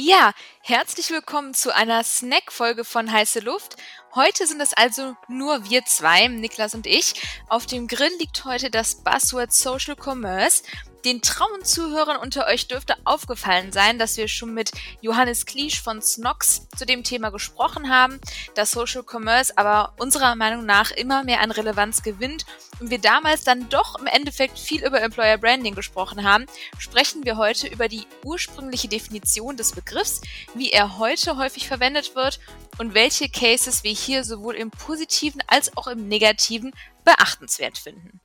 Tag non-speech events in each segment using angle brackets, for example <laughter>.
Ja, herzlich willkommen zu einer Snack-Folge von Heiße Luft. Heute sind es also nur wir zwei, Niklas und ich. Auf dem Grill liegt heute das Buzzword Social Commerce. Den trauen Zuhörern unter euch dürfte aufgefallen sein, dass wir schon mit Johannes Kliesch von Snox zu dem Thema gesprochen haben, dass Social Commerce aber unserer Meinung nach immer mehr an Relevanz gewinnt und wir damals dann doch im Endeffekt viel über Employer Branding gesprochen haben, sprechen wir heute über die ursprüngliche Definition des Begriffs, wie er heute häufig verwendet wird und welche Cases wir hier sowohl im positiven als auch im negativen beachtenswert finden.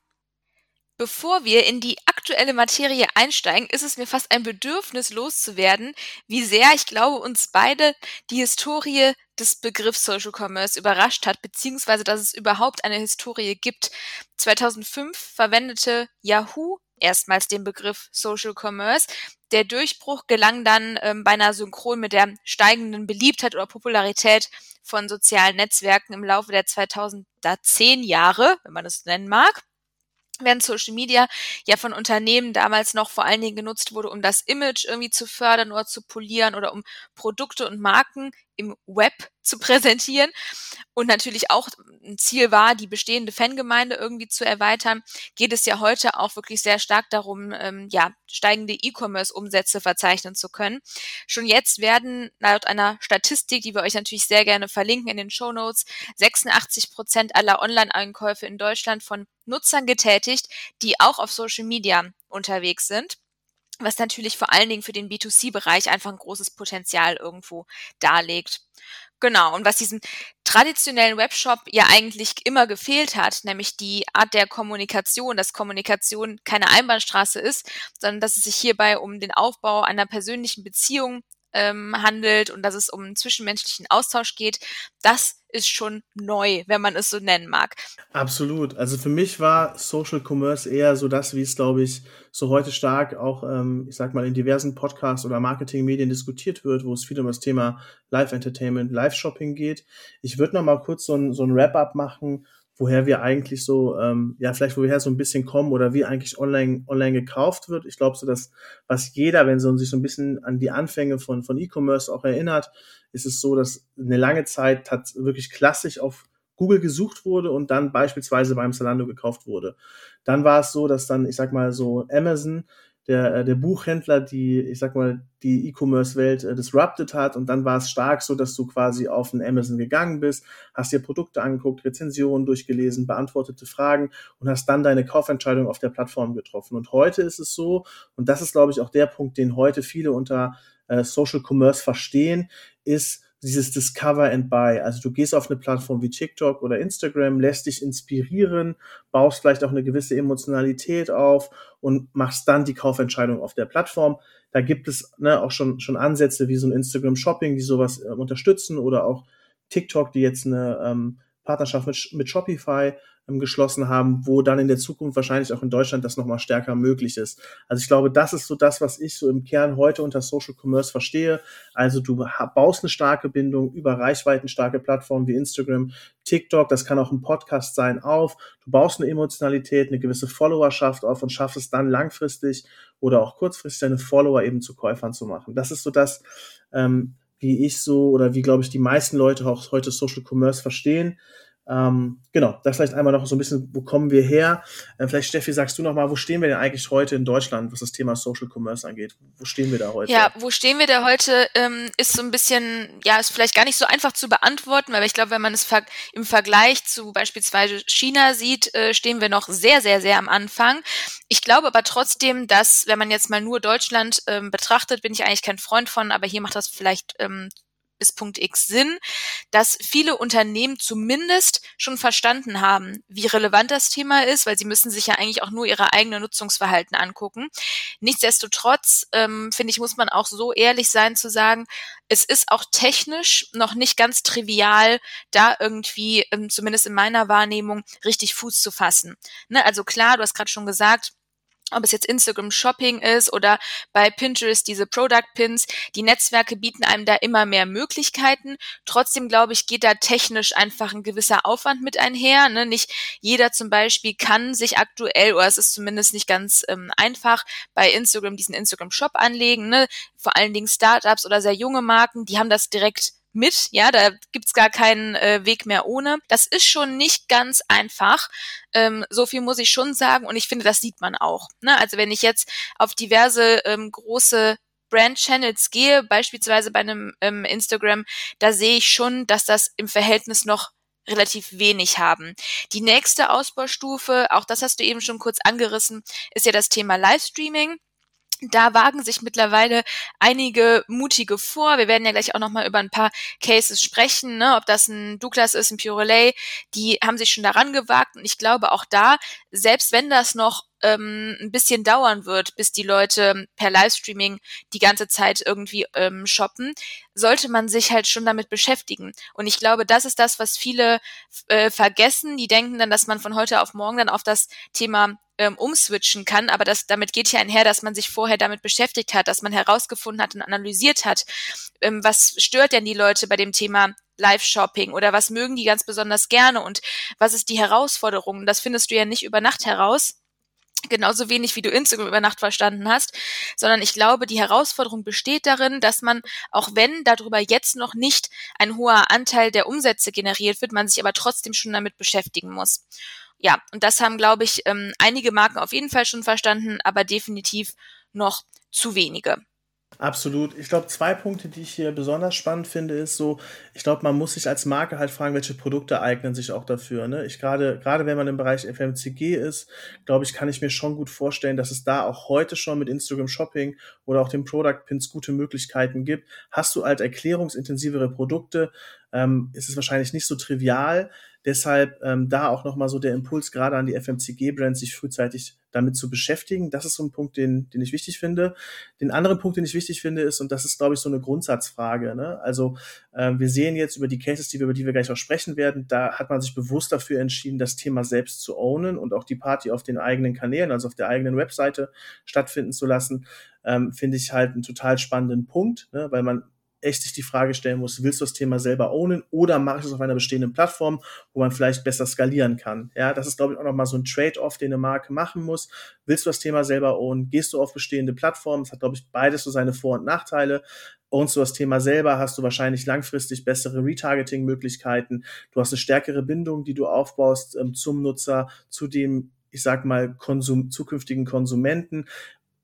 Bevor wir in die aktuelle Materie einsteigen, ist es mir fast ein Bedürfnis loszuwerden, wie sehr ich glaube, uns beide die Historie des Begriffs Social Commerce überrascht hat, beziehungsweise dass es überhaupt eine Historie gibt. 2005 verwendete Yahoo erstmals den Begriff Social Commerce. Der Durchbruch gelang dann ähm, beinahe synchron mit der steigenden Beliebtheit oder Popularität von sozialen Netzwerken im Laufe der 2010 Jahre, wenn man es nennen mag während Social Media ja von Unternehmen damals noch vor allen Dingen genutzt wurde, um das Image irgendwie zu fördern oder zu polieren oder um Produkte und Marken im Web zu präsentieren und natürlich auch ein Ziel war, die bestehende Fangemeinde irgendwie zu erweitern, geht es ja heute auch wirklich sehr stark darum, ähm, ja, steigende E-Commerce-Umsätze verzeichnen zu können. Schon jetzt werden laut einer Statistik, die wir euch natürlich sehr gerne verlinken in den Show Notes, 86 Prozent aller Online-Einkäufe in Deutschland von Nutzern getätigt, die auch auf Social Media unterwegs sind was natürlich vor allen Dingen für den B2C-Bereich einfach ein großes Potenzial irgendwo darlegt. Genau, und was diesem traditionellen Webshop ja eigentlich immer gefehlt hat, nämlich die Art der Kommunikation, dass Kommunikation keine Einbahnstraße ist, sondern dass es sich hierbei um den Aufbau einer persönlichen Beziehung ähm, handelt und dass es um einen zwischenmenschlichen Austausch geht, das ist schon neu, wenn man es so nennen mag. Absolut. Also für mich war Social Commerce eher so das, wie es, glaube ich, so heute stark auch, ähm, ich sag mal, in diversen Podcasts oder Marketingmedien diskutiert wird, wo es viel um das Thema Live-Entertainment, Live-Shopping geht. Ich würde noch mal kurz so ein, so ein Wrap-up machen woher wir eigentlich so, ähm, ja, vielleicht woher so ein bisschen kommen oder wie eigentlich online, online gekauft wird. Ich glaube so, dass was jeder, wenn so sich so ein bisschen an die Anfänge von, von E-Commerce auch erinnert, ist es so, dass eine lange Zeit hat wirklich klassisch auf Google gesucht wurde und dann beispielsweise beim Zalando gekauft wurde. Dann war es so, dass dann, ich sag mal so, Amazon der, äh, der Buchhändler, die, ich sag mal, die E-Commerce-Welt äh, disrupted hat. Und dann war es stark so, dass du quasi auf ein Amazon gegangen bist, hast dir Produkte angeguckt, Rezensionen durchgelesen, beantwortete Fragen und hast dann deine Kaufentscheidung auf der Plattform getroffen. Und heute ist es so, und das ist, glaube ich, auch der Punkt, den heute viele unter äh, Social Commerce verstehen, ist, dieses Discover and Buy. Also du gehst auf eine Plattform wie TikTok oder Instagram, lässt dich inspirieren, baust vielleicht auch eine gewisse Emotionalität auf und machst dann die Kaufentscheidung auf der Plattform. Da gibt es ne, auch schon, schon Ansätze wie so ein Instagram Shopping, die sowas äh, unterstützen oder auch TikTok, die jetzt eine ähm, Partnerschaft mit, mit Shopify geschlossen haben, wo dann in der Zukunft wahrscheinlich auch in Deutschland das nochmal stärker möglich ist. Also ich glaube, das ist so das, was ich so im Kern heute unter Social Commerce verstehe. Also du baust eine starke Bindung über Reichweiten starke Plattformen wie Instagram, TikTok, das kann auch ein Podcast sein, auf. Du baust eine Emotionalität, eine gewisse Followerschaft auf und schaffst es dann langfristig oder auch kurzfristig deine Follower eben zu Käufern zu machen. Das ist so das, ähm, wie ich so oder wie glaube ich die meisten Leute auch heute Social Commerce verstehen. Ähm, genau, das vielleicht einmal noch so ein bisschen, wo kommen wir her? Äh, vielleicht, Steffi, sagst du noch mal, wo stehen wir denn eigentlich heute in Deutschland, was das Thema Social Commerce angeht? Wo stehen wir da heute? Ja, wo stehen wir da heute, ähm, ist so ein bisschen, ja, ist vielleicht gar nicht so einfach zu beantworten, aber ich glaube, wenn man es ver im Vergleich zu beispielsweise China sieht, äh, stehen wir noch sehr, sehr, sehr am Anfang. Ich glaube aber trotzdem, dass, wenn man jetzt mal nur Deutschland ähm, betrachtet, bin ich eigentlich kein Freund von, aber hier macht das vielleicht ähm, bis Punkt X Sinn, dass viele Unternehmen zumindest schon verstanden haben, wie relevant das Thema ist, weil sie müssen sich ja eigentlich auch nur ihre eigene Nutzungsverhalten angucken. Nichtsdestotrotz, ähm, finde ich, muss man auch so ehrlich sein zu sagen, es ist auch technisch noch nicht ganz trivial, da irgendwie, ähm, zumindest in meiner Wahrnehmung, richtig Fuß zu fassen. Ne? Also klar, du hast gerade schon gesagt, ob es jetzt Instagram Shopping ist oder bei Pinterest diese Product Pins. Die Netzwerke bieten einem da immer mehr Möglichkeiten. Trotzdem glaube ich, geht da technisch einfach ein gewisser Aufwand mit einher. Ne? Nicht jeder zum Beispiel kann sich aktuell, oder es ist zumindest nicht ganz ähm, einfach, bei Instagram diesen Instagram Shop anlegen. Ne? Vor allen Dingen Startups oder sehr junge Marken, die haben das direkt mit, ja, da gibt's gar keinen äh, Weg mehr ohne. Das ist schon nicht ganz einfach. Ähm, so viel muss ich schon sagen und ich finde, das sieht man auch. Ne? Also wenn ich jetzt auf diverse ähm, große Brand-Channels gehe, beispielsweise bei einem ähm, Instagram, da sehe ich schon, dass das im Verhältnis noch relativ wenig haben. Die nächste Ausbaustufe, auch das hast du eben schon kurz angerissen, ist ja das Thema Livestreaming da wagen sich mittlerweile einige mutige vor. Wir werden ja gleich auch nochmal über ein paar Cases sprechen, ne? ob das ein Douglas ist, ein Purelay, die haben sich schon daran gewagt und ich glaube auch da, selbst wenn das noch ähm, ein bisschen dauern wird, bis die Leute per Livestreaming die ganze Zeit irgendwie ähm, shoppen, sollte man sich halt schon damit beschäftigen. Und ich glaube, das ist das, was viele äh, vergessen. Die denken dann, dass man von heute auf morgen dann auf das Thema ähm, umswitchen kann, aber das, damit geht ja einher, dass man sich vorher damit beschäftigt hat, dass man herausgefunden hat und analysiert hat, ähm, was stört denn die Leute bei dem Thema Live-Shopping oder was mögen die ganz besonders gerne und was ist die Herausforderung. Das findest du ja nicht über Nacht heraus, genauso wenig wie du Instagram über Nacht verstanden hast, sondern ich glaube, die Herausforderung besteht darin, dass man, auch wenn darüber jetzt noch nicht ein hoher Anteil der Umsätze generiert wird, man sich aber trotzdem schon damit beschäftigen muss. Ja, und das haben, glaube ich, ähm, einige Marken auf jeden Fall schon verstanden, aber definitiv noch zu wenige. Absolut. Ich glaube, zwei Punkte, die ich hier besonders spannend finde, ist so, ich glaube, man muss sich als Marke halt fragen, welche Produkte eignen sich auch dafür. Ne? Ich gerade, gerade wenn man im Bereich FMCG ist, glaube ich, kann ich mir schon gut vorstellen, dass es da auch heute schon mit Instagram Shopping oder auch den Product Pins gute Möglichkeiten gibt. Hast du halt erklärungsintensivere Produkte, ähm, ist es wahrscheinlich nicht so trivial, Deshalb ähm, da auch nochmal so der Impuls gerade an die FMCG-Brands, sich frühzeitig damit zu beschäftigen. Das ist so ein Punkt, den, den ich wichtig finde. Den anderen Punkt, den ich wichtig finde, ist, und das ist, glaube ich, so eine Grundsatzfrage. Ne? Also äh, wir sehen jetzt über die Cases, die wir, über die wir gleich auch sprechen werden, da hat man sich bewusst dafür entschieden, das Thema selbst zu ownen und auch die Party auf den eigenen Kanälen, also auf der eigenen Webseite stattfinden zu lassen. Ähm, finde ich halt einen total spannenden Punkt, ne? weil man echt sich die Frage stellen muss, willst du das Thema selber ownen oder mache ich es auf einer bestehenden Plattform, wo man vielleicht besser skalieren kann? Ja, das ist, glaube ich, auch nochmal so ein Trade-off, den eine Marke machen muss. Willst du das Thema selber ownen? Gehst du auf bestehende Plattformen? Das hat, glaube ich, beides so seine Vor- und Nachteile. Ownst du das Thema selber, hast du wahrscheinlich langfristig bessere Retargeting-Möglichkeiten. Du hast eine stärkere Bindung, die du aufbaust ähm, zum Nutzer, zu dem ich sag mal, Konsum, zukünftigen Konsumenten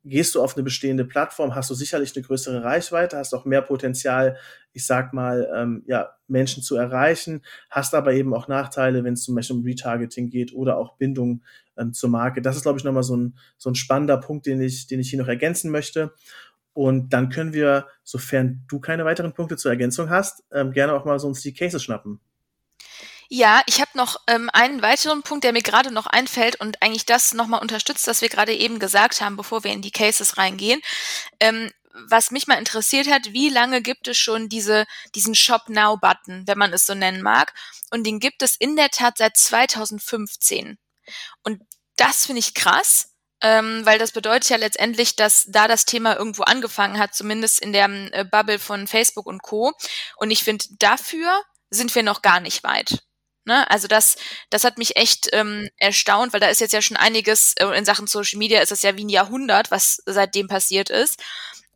gehst du auf eine bestehende Plattform, hast du sicherlich eine größere Reichweite, hast auch mehr Potenzial, ich sag mal, ähm, ja, Menschen zu erreichen, hast aber eben auch Nachteile, wenn es zum Beispiel um Retargeting geht oder auch Bindung ähm, zur Marke. Das ist, glaube ich, nochmal so ein, so ein spannender Punkt, den ich, den ich hier noch ergänzen möchte. Und dann können wir, sofern du keine weiteren Punkte zur Ergänzung hast, ähm, gerne auch mal so uns die Cases schnappen. Ja, ich habe noch ähm, einen weiteren Punkt, der mir gerade noch einfällt und eigentlich das nochmal unterstützt, was wir gerade eben gesagt haben, bevor wir in die Cases reingehen. Ähm, was mich mal interessiert hat, wie lange gibt es schon diese, diesen Shop Now Button, wenn man es so nennen mag? Und den gibt es in der Tat seit 2015. Und das finde ich krass, ähm, weil das bedeutet ja letztendlich, dass da das Thema irgendwo angefangen hat, zumindest in der äh, Bubble von Facebook und Co. Und ich finde, dafür sind wir noch gar nicht weit. Ne? Also das, das hat mich echt ähm, erstaunt, weil da ist jetzt ja schon einiges äh, in Sachen Social Media ist es ja wie ein Jahrhundert, was seitdem passiert ist.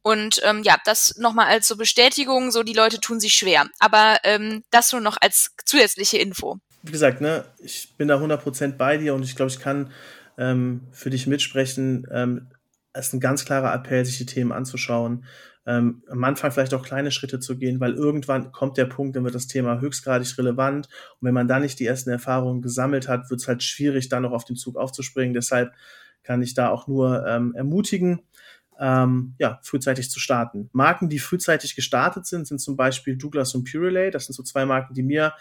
Und ähm, ja, das nochmal als so Bestätigung, so die Leute tun sich schwer. Aber ähm, das nur noch als zusätzliche Info. Wie gesagt, ne, ich bin da 100% bei dir und ich glaube, ich kann ähm, für dich mitsprechen. Ähm, es ist ein ganz klarer Appell, sich die Themen anzuschauen ähm, am Anfang vielleicht auch kleine Schritte zu gehen, weil irgendwann kommt der Punkt, dann wird das Thema höchstgradig relevant. Und wenn man da nicht die ersten Erfahrungen gesammelt hat, wird es halt schwierig, dann noch auf den Zug aufzuspringen. Deshalb kann ich da auch nur ähm, ermutigen, ähm, ja, frühzeitig zu starten. Marken, die frühzeitig gestartet sind, sind zum Beispiel Douglas und Purelay. Das sind so zwei Marken, die mir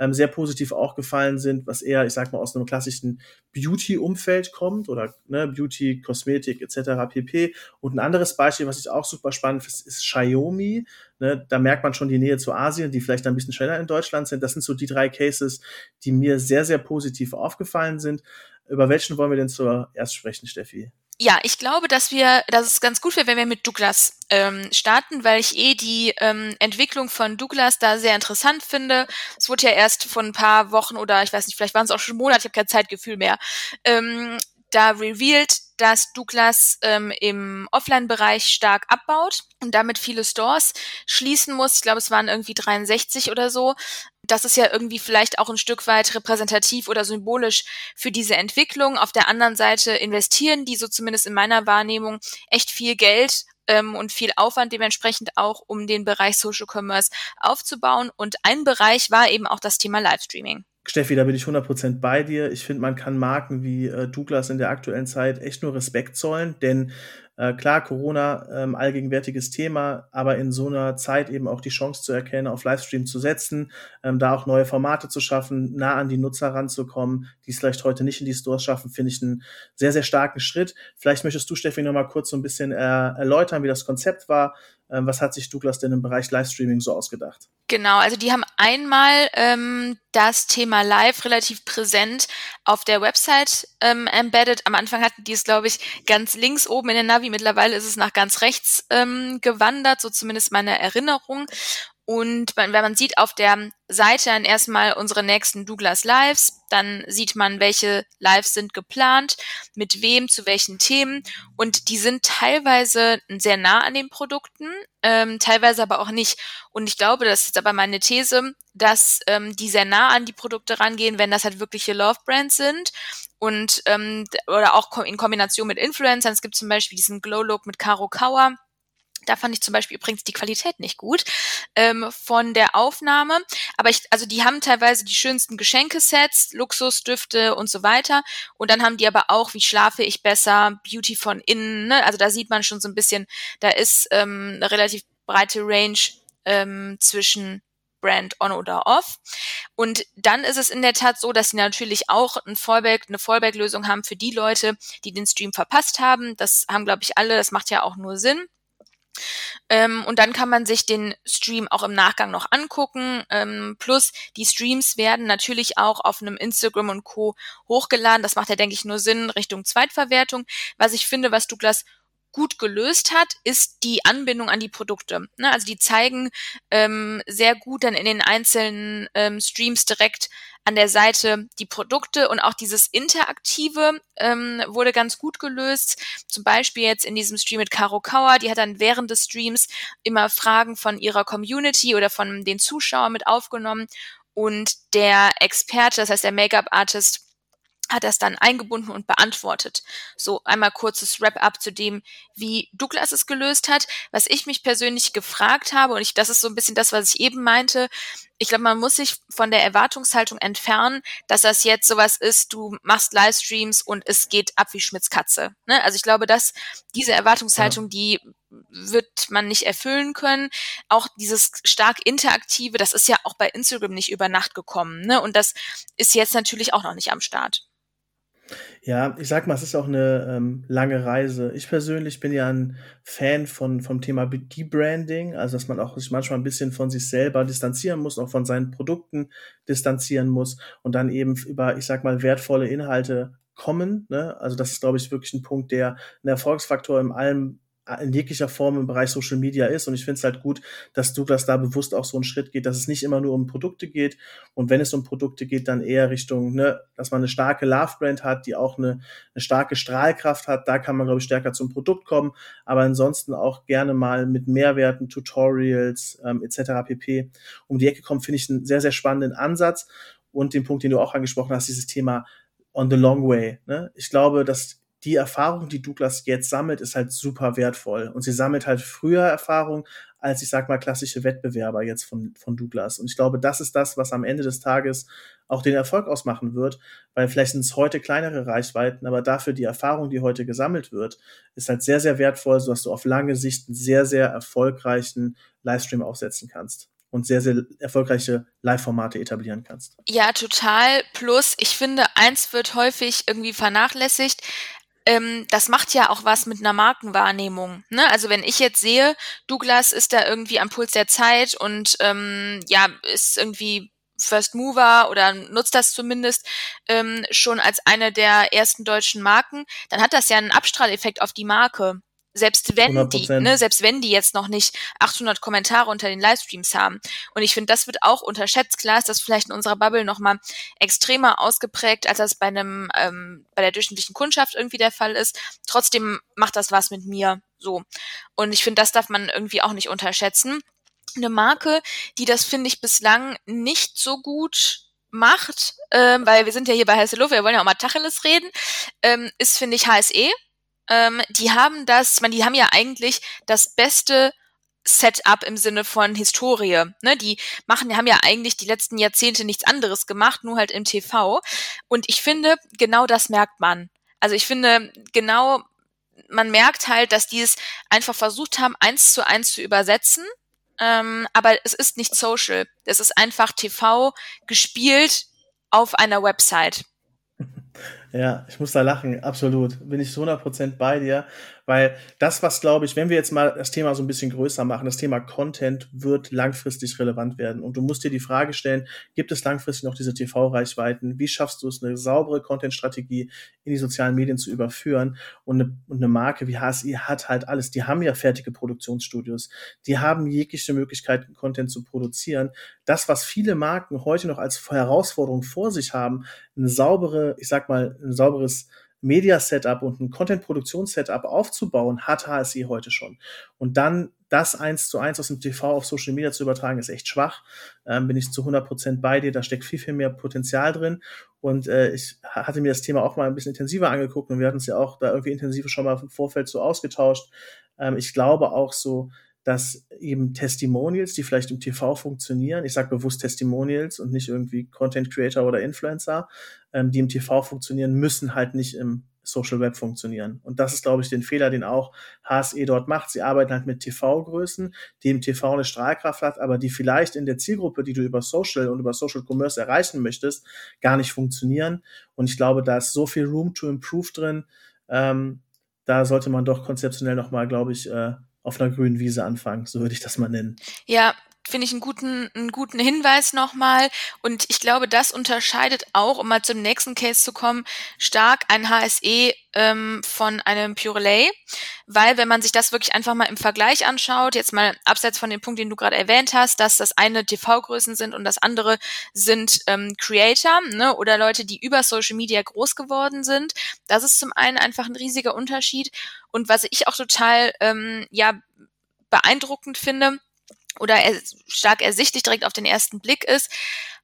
ähm, sehr positiv auch gefallen sind, was eher, ich sag mal, aus einem klassischen Beauty-Umfeld kommt oder ne, Beauty, Kosmetik etc. pp. Und ein anderes Beispiel, was ich auch super spannend finde, ist Xiaomi. Ne, da merkt man schon die Nähe zu Asien, die vielleicht ein bisschen schneller in Deutschland sind. Das sind so die drei Cases, die mir sehr, sehr positiv aufgefallen sind. Über welchen wollen wir denn zuerst sprechen, Steffi? Ja, ich glaube, dass wir, dass es ganz gut wäre, wenn wir mit Douglas ähm, starten, weil ich eh die ähm, Entwicklung von Douglas da sehr interessant finde. Es wurde ja erst vor ein paar Wochen oder ich weiß nicht, vielleicht waren es auch schon Monate, ich habe kein Zeitgefühl mehr, ähm, da revealed, dass Douglas ähm, im Offline-Bereich stark abbaut und damit viele Stores schließen muss. Ich glaube, es waren irgendwie 63 oder so. Das ist ja irgendwie vielleicht auch ein Stück weit repräsentativ oder symbolisch für diese Entwicklung. Auf der anderen Seite investieren die, so zumindest in meiner Wahrnehmung, echt viel Geld ähm, und viel Aufwand dementsprechend auch, um den Bereich Social Commerce aufzubauen. Und ein Bereich war eben auch das Thema Livestreaming. Steffi, da bin ich 100% bei dir. Ich finde, man kann Marken wie äh, Douglas in der aktuellen Zeit echt nur Respekt zollen, denn äh, klar, Corona, ähm, allgegenwärtiges Thema, aber in so einer Zeit eben auch die Chance zu erkennen, auf Livestream zu setzen, ähm, da auch neue Formate zu schaffen, nah an die Nutzer ranzukommen, die es vielleicht heute nicht in die Stores schaffen, finde ich einen sehr, sehr starken Schritt. Vielleicht möchtest du, Steffi, noch mal kurz so ein bisschen äh, erläutern, wie das Konzept war. Ähm, was hat sich Douglas denn im Bereich Livestreaming so ausgedacht? Genau, also die haben einmal ähm, das Thema Live relativ präsent auf der Website ähm, embedded. Am Anfang hatten die es, glaube ich, ganz links oben in der Navi. Mittlerweile ist es nach ganz rechts ähm, gewandert, so zumindest meine Erinnerung. Und wenn man sieht auf der Seite dann erstmal unsere nächsten Douglas Lives, dann sieht man, welche Lives sind geplant, mit wem, zu welchen Themen. Und die sind teilweise sehr nah an den Produkten, ähm, teilweise aber auch nicht. Und ich glaube, das ist aber meine These, dass ähm, die sehr nah an die Produkte rangehen, wenn das halt wirkliche Love Brands sind. Und ähm, oder auch in Kombination mit Influencern. Es gibt zum Beispiel diesen Glow Look mit Caro Kauer da fand ich zum Beispiel übrigens die Qualität nicht gut ähm, von der Aufnahme. Aber ich, also die haben teilweise die schönsten Geschenkesets, Luxusdüfte und so weiter. Und dann haben die aber auch, wie schlafe ich besser, Beauty von innen. Ne? Also da sieht man schon so ein bisschen, da ist ähm, eine relativ breite Range ähm, zwischen Brand on oder off. Und dann ist es in der Tat so, dass sie natürlich auch ein Fallback, eine Fallback-Lösung haben für die Leute, die den Stream verpasst haben. Das haben, glaube ich, alle. Das macht ja auch nur Sinn. Ähm, und dann kann man sich den Stream auch im Nachgang noch angucken. Ähm, plus die Streams werden natürlich auch auf einem Instagram und Co. hochgeladen. Das macht ja, denke ich, nur Sinn Richtung Zweitverwertung. Was ich finde, was Douglas gut gelöst hat, ist die Anbindung an die Produkte. Ne? Also die zeigen ähm, sehr gut dann in den einzelnen ähm, Streams direkt an der Seite die Produkte und auch dieses Interaktive ähm, wurde ganz gut gelöst. Zum Beispiel jetzt in diesem Stream mit Caro Kauer, die hat dann während des Streams immer Fragen von ihrer Community oder von den Zuschauern mit aufgenommen und der Experte, das heißt der Make-up-Artist, hat das dann eingebunden und beantwortet. So einmal kurzes Wrap-up zu dem, wie Douglas es gelöst hat. Was ich mich persönlich gefragt habe, und ich, das ist so ein bisschen das, was ich eben meinte, ich glaube, man muss sich von der Erwartungshaltung entfernen, dass das jetzt sowas ist, du machst Livestreams und es geht ab wie Schmitz Katze. Ne? Also ich glaube, dass diese Erwartungshaltung, ja. die wird man nicht erfüllen können. Auch dieses stark interaktive, das ist ja auch bei Instagram nicht über Nacht gekommen. Ne? Und das ist jetzt natürlich auch noch nicht am Start. Ja, ich sag mal, es ist auch eine ähm, lange Reise. Ich persönlich bin ja ein Fan von, vom Thema Debranding, also dass man auch sich manchmal ein bisschen von sich selber distanzieren muss, auch von seinen Produkten distanzieren muss und dann eben über, ich sag mal, wertvolle Inhalte kommen. Ne? Also das ist, glaube ich, wirklich ein Punkt, der ein Erfolgsfaktor in allem in jeglicher Form im Bereich Social Media ist. Und ich finde es halt gut, dass Douglas da bewusst auch so einen Schritt geht, dass es nicht immer nur um Produkte geht. Und wenn es um Produkte geht, dann eher Richtung, ne, dass man eine starke Love-Brand hat, die auch eine, eine starke Strahlkraft hat. Da kann man, glaube ich, stärker zum Produkt kommen. Aber ansonsten auch gerne mal mit Mehrwerten, Tutorials ähm, etc. pp. um die Ecke kommen, finde ich einen sehr, sehr spannenden Ansatz. Und den Punkt, den du auch angesprochen hast, dieses Thema on the long way. Ne? Ich glaube, dass die Erfahrung, die Douglas jetzt sammelt, ist halt super wertvoll. Und sie sammelt halt früher Erfahrung als, ich sag mal, klassische Wettbewerber jetzt von, von Douglas. Und ich glaube, das ist das, was am Ende des Tages auch den Erfolg ausmachen wird, weil vielleicht sind es heute kleinere Reichweiten, aber dafür die Erfahrung, die heute gesammelt wird, ist halt sehr, sehr wertvoll, sodass du auf lange Sicht einen sehr, sehr erfolgreichen Livestream aufsetzen kannst und sehr, sehr erfolgreiche Live-Formate etablieren kannst. Ja, total. Plus, ich finde, eins wird häufig irgendwie vernachlässigt ähm, das macht ja auch was mit einer Markenwahrnehmung. Ne? Also wenn ich jetzt sehe, Douglas ist da irgendwie am Puls der Zeit und ähm, ja, ist irgendwie First Mover oder nutzt das zumindest ähm, schon als eine der ersten deutschen Marken, dann hat das ja einen Abstrahleffekt auf die Marke. Selbst wenn 100%. die, ne, selbst wenn die jetzt noch nicht 800 Kommentare unter den Livestreams haben. Und ich finde, das wird auch unterschätzt. Klar ist das vielleicht in unserer Bubble noch mal extremer ausgeprägt, als das bei einem, ähm, bei der durchschnittlichen Kundschaft irgendwie der Fall ist. Trotzdem macht das was mit mir. So. Und ich finde, das darf man irgendwie auch nicht unterschätzen. Eine Marke, die das, finde ich, bislang nicht so gut macht, ähm, weil wir sind ja hier bei Luft, wir wollen ja auch mal Tacheles reden, ähm, ist, finde ich, HSE. Ähm, die haben das, man, die haben ja eigentlich das beste Setup im Sinne von Historie. Ne? Die machen, haben ja eigentlich die letzten Jahrzehnte nichts anderes gemacht, nur halt im TV. Und ich finde, genau das merkt man. Also ich finde, genau man merkt halt, dass die es einfach versucht haben, eins zu eins zu übersetzen. Ähm, aber es ist nicht social. Es ist einfach TV gespielt auf einer Website. <laughs> Ja, ich muss da lachen, absolut. Bin ich zu 100% bei dir. Weil das, was glaube ich, wenn wir jetzt mal das Thema so ein bisschen größer machen, das Thema Content wird langfristig relevant werden. Und du musst dir die Frage stellen, gibt es langfristig noch diese TV-Reichweiten? Wie schaffst du es, eine saubere Content-Strategie in die sozialen Medien zu überführen? Und eine, und eine Marke wie HSI hat halt alles. Die haben ja fertige Produktionsstudios. Die haben jegliche Möglichkeit, Content zu produzieren. Das, was viele Marken heute noch als Herausforderung vor sich haben, eine saubere, ich sag mal, ein sauberes Media-Setup und ein Content-Produktions-Setup aufzubauen, hat HSI heute schon. Und dann das eins zu eins aus dem TV auf Social Media zu übertragen, ist echt schwach. Ähm, bin ich zu 100 Prozent bei dir. Da steckt viel, viel mehr Potenzial drin. Und äh, ich hatte mir das Thema auch mal ein bisschen intensiver angeguckt und wir hatten es ja auch da irgendwie intensiv schon mal im Vorfeld so ausgetauscht. Ähm, ich glaube auch so, dass eben Testimonials, die vielleicht im TV funktionieren, ich sage bewusst Testimonials und nicht irgendwie Content Creator oder Influencer, ähm, die im TV funktionieren, müssen halt nicht im Social Web funktionieren. Und das ist, glaube ich, den Fehler, den auch HSE dort macht. Sie arbeiten halt mit TV-Größen, die im TV eine Strahlkraft hat, aber die vielleicht in der Zielgruppe, die du über Social und über Social Commerce erreichen möchtest, gar nicht funktionieren. Und ich glaube, da ist so viel Room to improve drin. Ähm, da sollte man doch konzeptionell nochmal, glaube ich, äh, auf einer grünen Wiese anfangen, so würde ich das mal nennen. Ja, finde ich einen guten, einen guten Hinweis nochmal. Und ich glaube, das unterscheidet auch, um mal zum nächsten Case zu kommen, stark ein HSE ähm, von einem Purelay. Weil wenn man sich das wirklich einfach mal im Vergleich anschaut, jetzt mal abseits von dem Punkt, den du gerade erwähnt hast, dass das eine TV-Größen sind und das andere sind ähm, Creator ne, oder Leute, die über Social Media groß geworden sind. Das ist zum einen einfach ein riesiger Unterschied. Und was ich auch total ja, ja beeindruckend finde oder er, stark ersichtlich direkt auf den ersten Blick ist.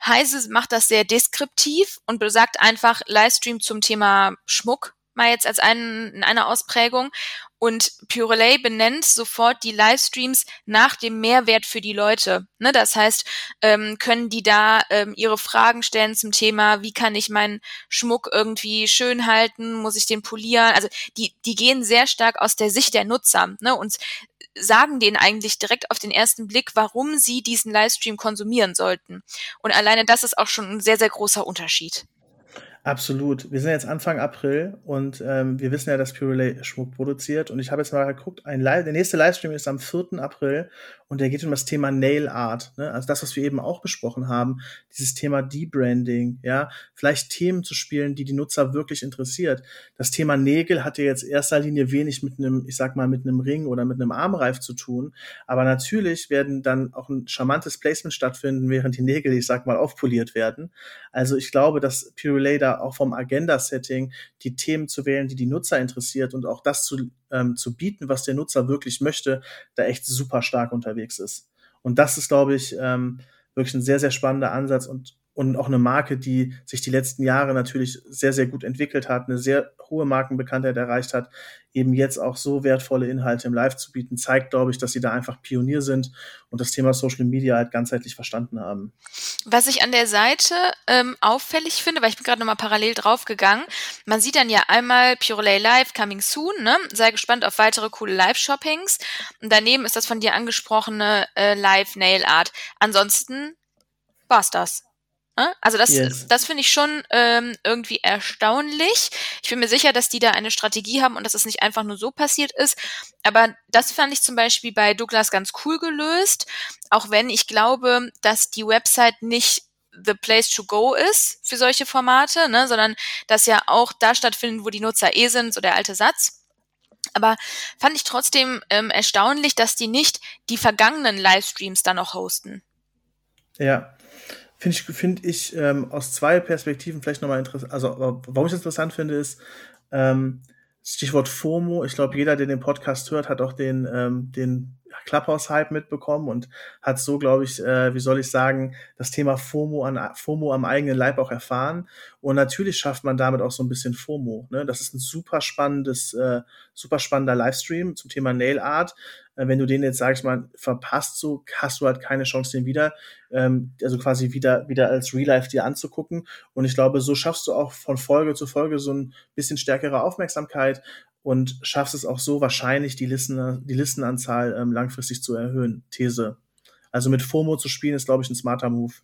Heise macht das sehr deskriptiv und besagt einfach Livestream zum Thema Schmuck, mal jetzt als einen, in einer Ausprägung. Und Purelay benennt sofort die Livestreams nach dem Mehrwert für die Leute. Ne, das heißt, ähm, können die da ähm, ihre Fragen stellen zum Thema, wie kann ich meinen Schmuck irgendwie schön halten, muss ich den polieren? Also die, die gehen sehr stark aus der Sicht der Nutzer ne, und sagen denen eigentlich direkt auf den ersten Blick, warum sie diesen Livestream konsumieren sollten. Und alleine das ist auch schon ein sehr, sehr großer Unterschied. Absolut. Wir sind jetzt Anfang April und ähm, wir wissen ja, dass Pure Relay Schmuck produziert. Und ich habe jetzt mal geguckt, ein der nächste Livestream ist am 4. April und der geht um das Thema Nail Art. Ne? Also das, was wir eben auch besprochen haben, dieses Thema Debranding, ja, vielleicht Themen zu spielen, die die Nutzer wirklich interessiert. Das Thema Nägel hat ja jetzt erster Linie wenig mit einem, ich sag mal, mit einem Ring oder mit einem Armreif zu tun. Aber natürlich werden dann auch ein charmantes Placement stattfinden, während die Nägel, ich sag mal, aufpoliert werden. Also ich glaube, dass Pure Relay da auch vom Agenda-Setting die Themen zu wählen, die die Nutzer interessiert und auch das zu, ähm, zu bieten, was der Nutzer wirklich möchte, da echt super stark unterwegs ist. Und das ist, glaube ich, ähm, wirklich ein sehr, sehr spannender Ansatz und und auch eine Marke, die sich die letzten Jahre natürlich sehr, sehr gut entwickelt hat, eine sehr hohe Markenbekanntheit erreicht hat, eben jetzt auch so wertvolle Inhalte im Live zu bieten, zeigt, glaube ich, dass sie da einfach Pionier sind und das Thema Social Media halt ganzheitlich verstanden haben. Was ich an der Seite ähm, auffällig finde, weil ich bin gerade nochmal parallel draufgegangen, man sieht dann ja einmal Purelay Live coming soon, ne? Sei gespannt auf weitere coole Live-Shoppings. Und daneben ist das von dir angesprochene äh, Live Nail Art. Ansonsten war's das. Ne? Also das, yes. das finde ich schon ähm, irgendwie erstaunlich. Ich bin mir sicher, dass die da eine Strategie haben und dass es nicht einfach nur so passiert ist. Aber das fand ich zum Beispiel bei Douglas ganz cool gelöst, auch wenn ich glaube, dass die Website nicht the place to go ist für solche Formate, ne, sondern das ja auch da stattfindet, wo die Nutzer eh sind, so der alte Satz. Aber fand ich trotzdem ähm, erstaunlich, dass die nicht die vergangenen Livestreams dann noch hosten. Ja, finde ich, find ich ähm, aus zwei Perspektiven vielleicht nochmal interessant. Also, warum ich das interessant finde, ist, ähm, Stichwort FOMO. Ich glaube, jeder, der den Podcast hört, hat auch den, ähm, den Clubhouse-Hype mitbekommen und hat so, glaube ich, äh, wie soll ich sagen, das Thema FOMO, an, FOMO am eigenen Leib auch erfahren. Und natürlich schafft man damit auch so ein bisschen FOMO. Ne? Das ist ein super spannendes, äh, super spannender Livestream zum Thema Nail Art. Äh, wenn du den jetzt, sag ich mal, verpasst, so hast du halt keine Chance, den wieder, ähm, also quasi wieder, wieder als Real Life dir anzugucken. Und ich glaube, so schaffst du auch von Folge zu Folge so ein bisschen stärkere Aufmerksamkeit und schaffst es auch so wahrscheinlich, die, Listener, die Listenanzahl ähm, langfristig zu erhöhen. These. Also mit FOMO zu spielen, ist, glaube ich, ein smarter Move.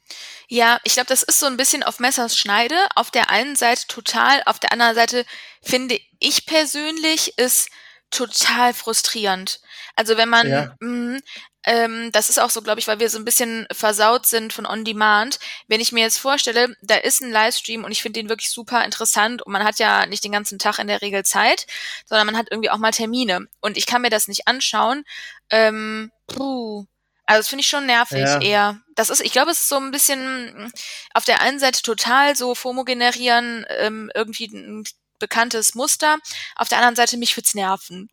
Ja, ich glaube, das ist so ein bisschen auf Messers Schneide. Auf der einen Seite total, auf der anderen Seite finde ich persönlich ist total frustrierend. Also wenn man, ja. mh, ähm, das ist auch so, glaube ich, weil wir so ein bisschen versaut sind von On Demand. Wenn ich mir jetzt vorstelle, da ist ein Livestream und ich finde den wirklich super interessant und man hat ja nicht den ganzen Tag in der Regel Zeit, sondern man hat irgendwie auch mal Termine und ich kann mir das nicht anschauen. Ähm, puh. Also das finde ich schon nervig ja. eher. Das ist, ich glaube, es ist so ein bisschen auf der einen Seite total so FOMO generieren, ähm, irgendwie ein bekanntes Muster. Auf der anderen Seite mich wird's nerven.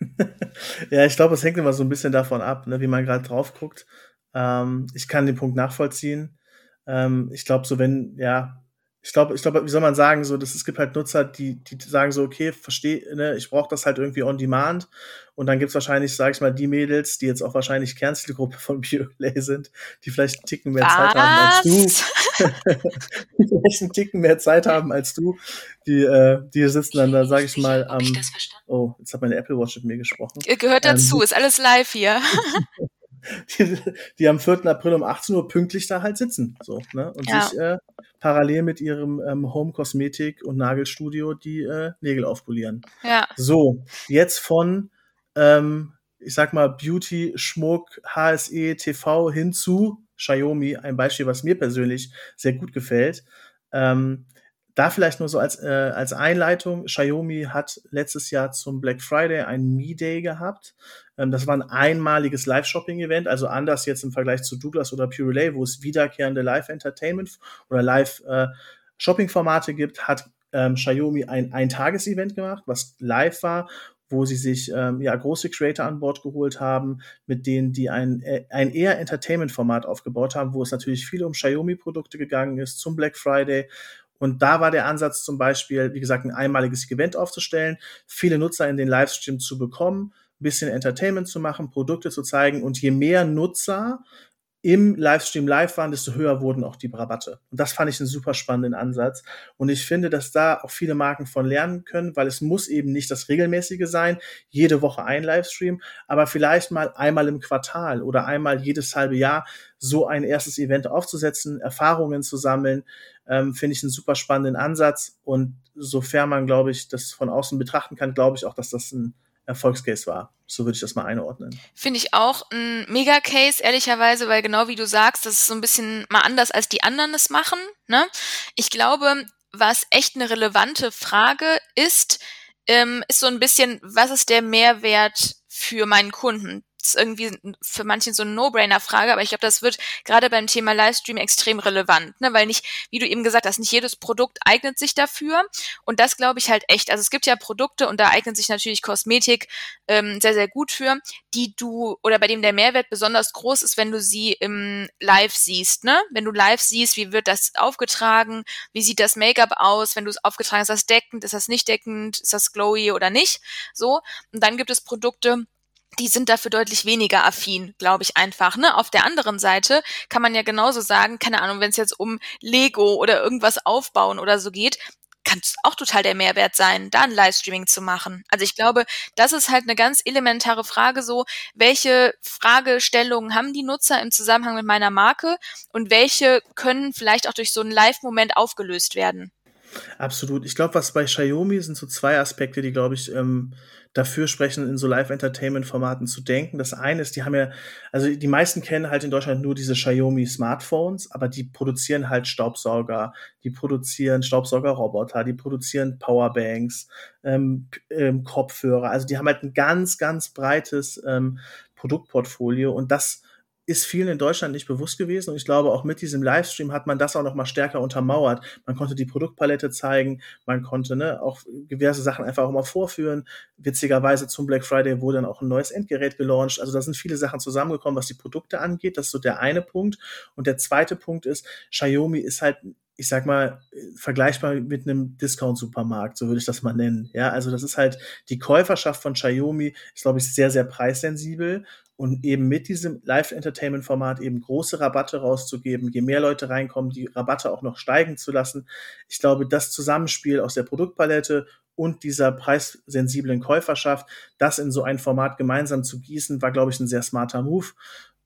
<laughs> ja, ich glaube, es hängt immer so ein bisschen davon ab, ne, wie man gerade drauf guckt. Ähm, ich kann den Punkt nachvollziehen. Ähm, ich glaube, so wenn, ja, ich glaube, ich glaube, wie soll man sagen, so, dass es gibt halt Nutzer, die, die sagen so, okay, verstehe, ne, ich brauche das halt irgendwie on demand. Und dann gibt's wahrscheinlich, sage ich mal, die Mädels, die jetzt auch wahrscheinlich Kernzielgruppe von <laughs> Purelay sind, die vielleicht einen Ticken mehr Was? Zeit haben als du. <laughs> die vielleicht einen Ticken mehr Zeit haben als du. Die, äh, die sitzen dann da, sage ich mal, am. Um, oh, jetzt hat meine Apple Watch mit mir gesprochen. Gehört dazu, ähm, ist alles live hier. <laughs> die, die am 4. April um 18 Uhr pünktlich da halt sitzen. So, ne? Und ja. sich äh, parallel mit ihrem ähm, Home Kosmetik und Nagelstudio die äh, Nägel aufpolieren. Ja. So, jetzt von ähm, ich sag mal, Beauty, Schmuck, HSE, TV hinzu Xiaomi, ein Beispiel, was mir persönlich sehr gut gefällt. Ähm, da vielleicht nur so als, äh, als Einleitung. Xiaomi hat letztes Jahr zum Black Friday ein Me Day gehabt. Ähm, das war ein einmaliges Live-Shopping-Event, also anders jetzt im Vergleich zu Douglas oder Pure Relay, wo es wiederkehrende Live-Entertainment oder Live-Shopping-Formate äh, gibt, hat ähm, Xiaomi ein Ein-Tages-Event gemacht, was live war wo sie sich ähm, ja große Creator an Bord geholt haben, mit denen die ein, äh, ein eher Entertainment-Format aufgebaut haben, wo es natürlich viel um Xiaomi-Produkte gegangen ist zum Black Friday. Und da war der Ansatz zum Beispiel, wie gesagt, ein einmaliges Event aufzustellen, viele Nutzer in den Livestream zu bekommen, ein bisschen Entertainment zu machen, Produkte zu zeigen und je mehr Nutzer im Livestream live waren, desto höher wurden auch die Rabatte. Und das fand ich einen super spannenden Ansatz. Und ich finde, dass da auch viele Marken von lernen können, weil es muss eben nicht das regelmäßige sein, jede Woche ein Livestream, aber vielleicht mal einmal im Quartal oder einmal jedes halbe Jahr so ein erstes Event aufzusetzen, Erfahrungen zu sammeln, ähm, finde ich einen super spannenden Ansatz. Und sofern man, glaube ich, das von außen betrachten kann, glaube ich auch, dass das ein Erfolgscase war. So würde ich das mal einordnen. Finde ich auch ein Mega-Case, ehrlicherweise, weil genau wie du sagst, das ist so ein bisschen mal anders, als die anderen es machen. Ne? Ich glaube, was echt eine relevante Frage ist, ähm, ist so ein bisschen, was ist der Mehrwert für meinen Kunden? Ist irgendwie für manche so eine No-Brainer-Frage, aber ich glaube, das wird gerade beim Thema Livestream extrem relevant, ne? weil nicht, wie du eben gesagt hast, nicht jedes Produkt eignet sich dafür und das glaube ich halt echt. Also es gibt ja Produkte und da eignet sich natürlich Kosmetik ähm, sehr, sehr gut für, die du oder bei dem der Mehrwert besonders groß ist, wenn du sie im Live siehst, ne? Wenn du live siehst, wie wird das aufgetragen, wie sieht das Make-up aus, wenn du es aufgetragen hast, ist das deckend, ist das nicht deckend, ist das glowy oder nicht, so. Und dann gibt es Produkte, die sind dafür deutlich weniger affin, glaube ich einfach. Ne? Auf der anderen Seite kann man ja genauso sagen, keine Ahnung, wenn es jetzt um Lego oder irgendwas aufbauen oder so geht, kann es auch total der Mehrwert sein, da ein Livestreaming zu machen. Also ich glaube, das ist halt eine ganz elementare Frage so, welche Fragestellungen haben die Nutzer im Zusammenhang mit meiner Marke und welche können vielleicht auch durch so einen Live-Moment aufgelöst werden? Absolut. Ich glaube, was bei Xiaomi sind so zwei Aspekte, die, glaube ich, ähm, dafür sprechen, in so Live-Entertainment-Formaten zu denken. Das eine ist, die haben ja, also die meisten kennen halt in Deutschland nur diese Xiaomi Smartphones, aber die produzieren halt Staubsauger, die produzieren Staubsaugerroboter, die produzieren Powerbanks, ähm, ähm, Kopfhörer. Also die haben halt ein ganz, ganz breites ähm, Produktportfolio und das ist vielen in Deutschland nicht bewusst gewesen. Und ich glaube, auch mit diesem Livestream hat man das auch noch mal stärker untermauert. Man konnte die Produktpalette zeigen, man konnte ne, auch diverse Sachen einfach auch mal vorführen. Witzigerweise zum Black Friday wurde dann auch ein neues Endgerät gelauncht. Also da sind viele Sachen zusammengekommen, was die Produkte angeht. Das ist so der eine Punkt. Und der zweite Punkt ist, Xiaomi ist halt ich sag mal, vergleichbar mit einem Discount-Supermarkt, so würde ich das mal nennen. Ja, also das ist halt, die Käuferschaft von Xiaomi ist, glaube ich, sehr, sehr preissensibel und eben mit diesem Live-Entertainment-Format eben große Rabatte rauszugeben, je mehr Leute reinkommen, die Rabatte auch noch steigen zu lassen. Ich glaube, das Zusammenspiel aus der Produktpalette und dieser preissensiblen Käuferschaft, das in so ein Format gemeinsam zu gießen, war, glaube ich, ein sehr smarter Move.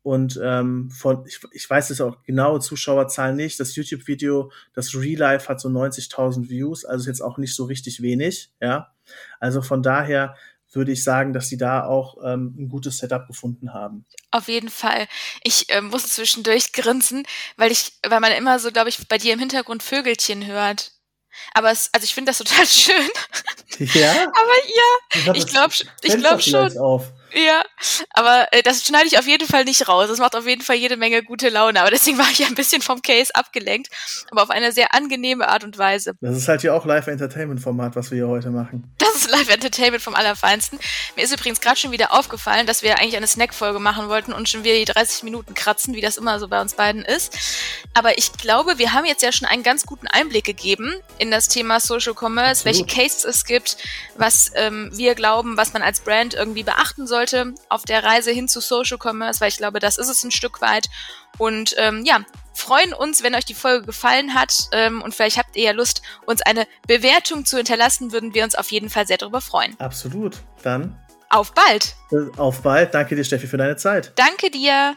Und ähm, von, ich, ich weiß es auch genaue Zuschauerzahlen nicht. Das YouTube-Video, das Real Life hat so 90.000 Views, also ist jetzt auch nicht so richtig wenig, ja. Also von daher würde ich sagen, dass sie da auch ähm, ein gutes Setup gefunden haben. Auf jeden Fall. Ich ähm, muss zwischendurch grinsen, weil ich, weil man immer so, glaube ich, bei dir im Hintergrund Vögelchen hört. Aber es, also ich finde das total <laughs> schön. Ja. Aber ja, ich glaube, ich glaube schon. Auf. Ja, aber äh, das schneide ich auf jeden Fall nicht raus. Das macht auf jeden Fall jede Menge gute Laune. Aber deswegen <laughs> war ich ein bisschen vom Case abgelenkt, aber auf eine sehr angenehme Art und Weise. Das ist halt hier auch Live-Entertainment-Format, was wir hier heute machen. Das ist Live-Entertainment vom Allerfeinsten. Mir ist übrigens gerade schon wieder aufgefallen, dass wir eigentlich eine Snack-Folge machen wollten und schon wieder die 30 Minuten kratzen, wie das immer so bei uns beiden ist. Aber ich glaube, wir haben jetzt ja schon einen ganz guten Einblick gegeben in das Thema Social Commerce, Absolut. welche Cases es gibt, was ähm, wir glauben, was man als Brand irgendwie beachten soll sollte auf der Reise hin zu Social Commerce, weil ich glaube, das ist es ein Stück weit. Und ähm, ja, freuen uns, wenn euch die Folge gefallen hat ähm, und vielleicht habt ihr ja Lust, uns eine Bewertung zu hinterlassen, würden wir uns auf jeden Fall sehr darüber freuen. Absolut. Dann auf bald. Auf bald. Danke dir, Steffi, für deine Zeit. Danke dir.